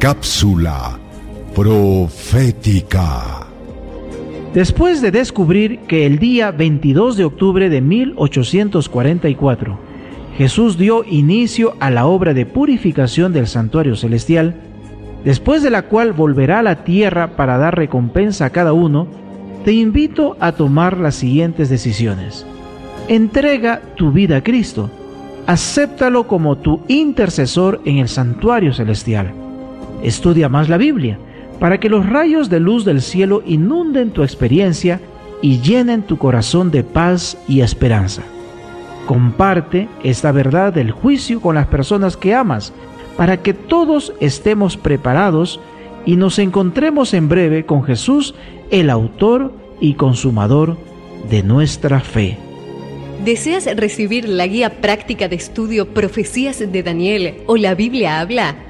Cápsula profética. Después de descubrir que el día 22 de octubre de 1844 Jesús dio inicio a la obra de purificación del santuario celestial, después de la cual volverá a la tierra para dar recompensa a cada uno, te invito a tomar las siguientes decisiones. Entrega tu vida a Cristo. Acéptalo como tu intercesor en el santuario celestial. Estudia más la Biblia para que los rayos de luz del cielo inunden tu experiencia y llenen tu corazón de paz y esperanza. Comparte esta verdad del juicio con las personas que amas para que todos estemos preparados y nos encontremos en breve con Jesús, el autor y consumador de nuestra fe. ¿Deseas recibir la guía práctica de estudio Profecías de Daniel o la Biblia habla?